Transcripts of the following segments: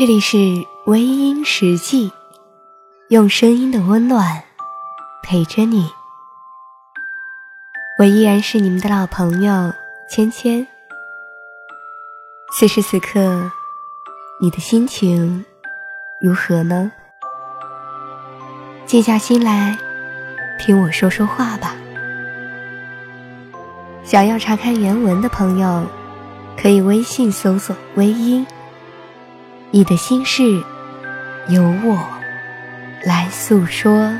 这里是微音时记，用声音的温暖陪着你。我依然是你们的老朋友芊芊。此时此刻，你的心情如何呢？静下心来，听我说说话吧。想要查看原文的朋友，可以微信搜索“微音”。你的心事，由我来诉说。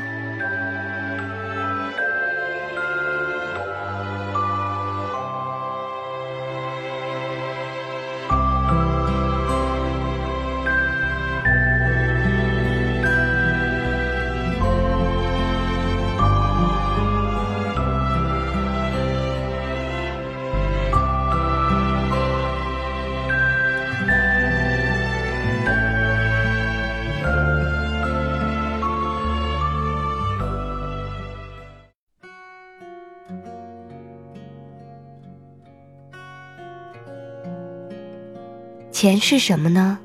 钱是什么呢？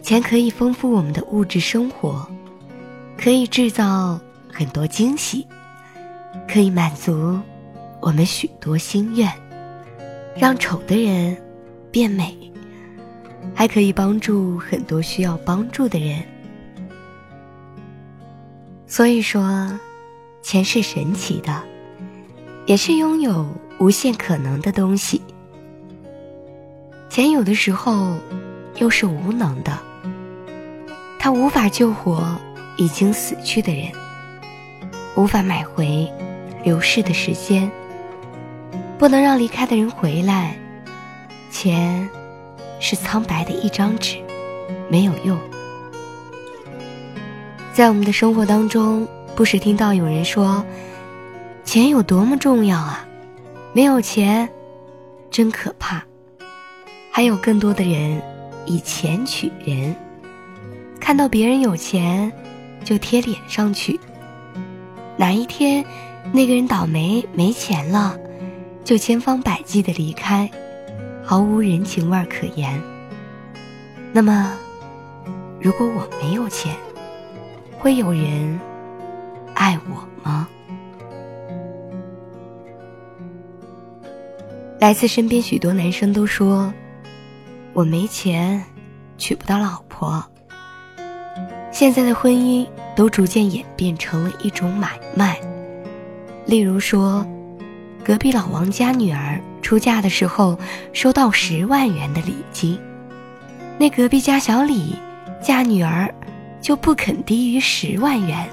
钱可以丰富我们的物质生活，可以制造很多惊喜，可以满足我们许多心愿，让丑的人变美，还可以帮助很多需要帮助的人。所以说，钱是神奇的，也是拥有无限可能的东西。钱有的时候又是无能的，它无法救活已经死去的人，无法买回流逝的时间，不能让离开的人回来。钱是苍白的一张纸，没有用。在我们的生活当中，不时听到有人说：“钱有多么重要啊！没有钱，真可怕。”还有更多的人以钱取人，看到别人有钱就贴脸上去。哪一天那个人倒霉没钱了，就千方百计的离开，毫无人情味可言。那么，如果我没有钱，会有人爱我吗？来自身边许多男生都说。我没钱，娶不到老婆。现在的婚姻都逐渐演变成了一种买卖。例如说，隔壁老王家女儿出嫁的时候收到十万元的礼金，那隔壁家小李嫁女儿就不肯低于十万元。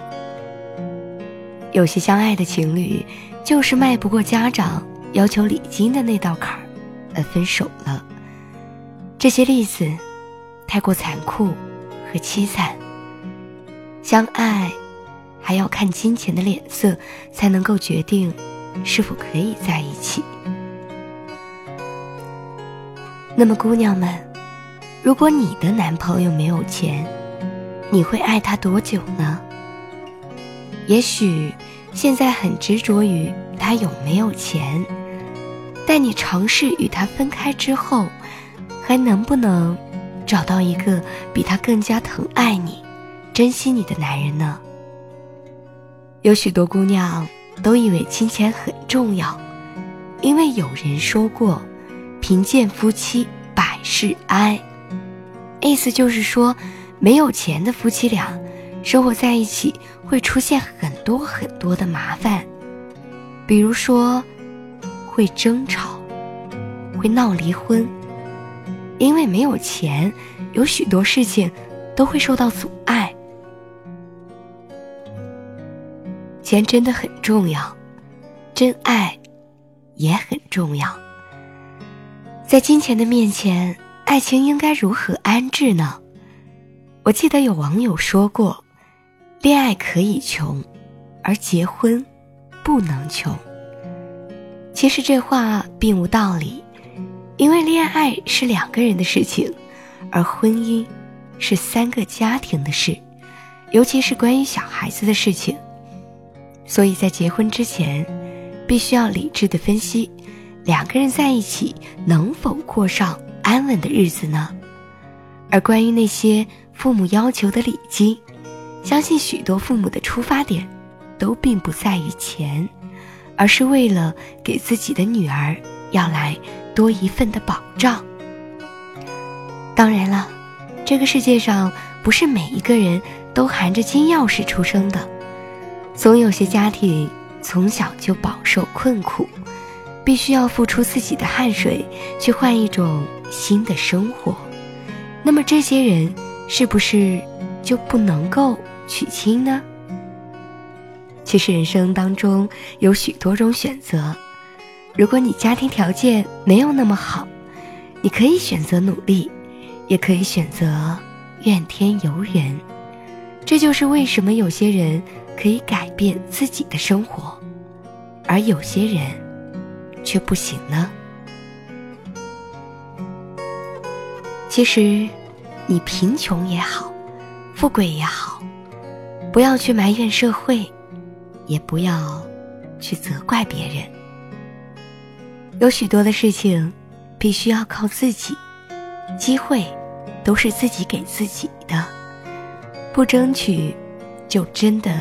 有些相爱的情侣就是迈不过家长要求礼金的那道坎儿，而分手了。这些例子太过残酷和凄惨。相爱还要看金钱的脸色，才能够决定是否可以在一起。那么，姑娘们，如果你的男朋友没有钱，你会爱他多久呢？也许现在很执着于他有没有钱，但你尝试与他分开之后。还能不能找到一个比他更加疼爱你、珍惜你的男人呢？有许多姑娘都以为金钱很重要，因为有人说过“贫贱夫妻百事哀”，意思就是说，没有钱的夫妻俩生活在一起会出现很多很多的麻烦，比如说会争吵，会闹离婚。因为没有钱，有许多事情都会受到阻碍。钱真的很重要，真爱也很重要。在金钱的面前，爱情应该如何安置呢？我记得有网友说过：“恋爱可以穷，而结婚不能穷。”其实这话并无道理。因为恋爱是两个人的事情，而婚姻是三个家庭的事，尤其是关于小孩子的事情。所以在结婚之前，必须要理智的分析，两个人在一起能否过上安稳的日子呢？而关于那些父母要求的礼金，相信许多父母的出发点，都并不在于钱，而是为了给自己的女儿要来多一份的保障。当然了，这个世界上不是每一个人都含着金钥匙出生的，总有些家庭从小就饱受困苦，必须要付出自己的汗水去换一种新的生活。那么这些人是不是就不能够娶亲呢？其实人生当中有许多种选择，如果你家庭条件没有那么好，你可以选择努力，也可以选择怨天尤人。这就是为什么有些人可以改变自己的生活，而有些人却不行呢？其实，你贫穷也好，富贵也好，不要去埋怨社会，也不要去责怪别人。有许多的事情，必须要靠自己，机会都是自己给自己的，不争取，就真的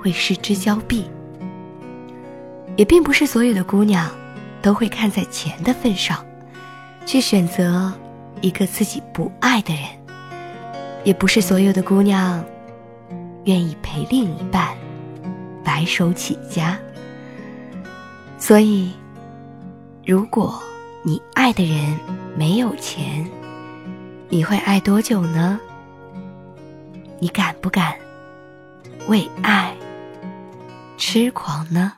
会失之交臂。也并不是所有的姑娘，都会看在钱的份上，去选择。一个自己不爱的人，也不是所有的姑娘愿意陪另一半白手起家。所以，如果你爱的人没有钱，你会爱多久呢？你敢不敢为爱痴狂呢？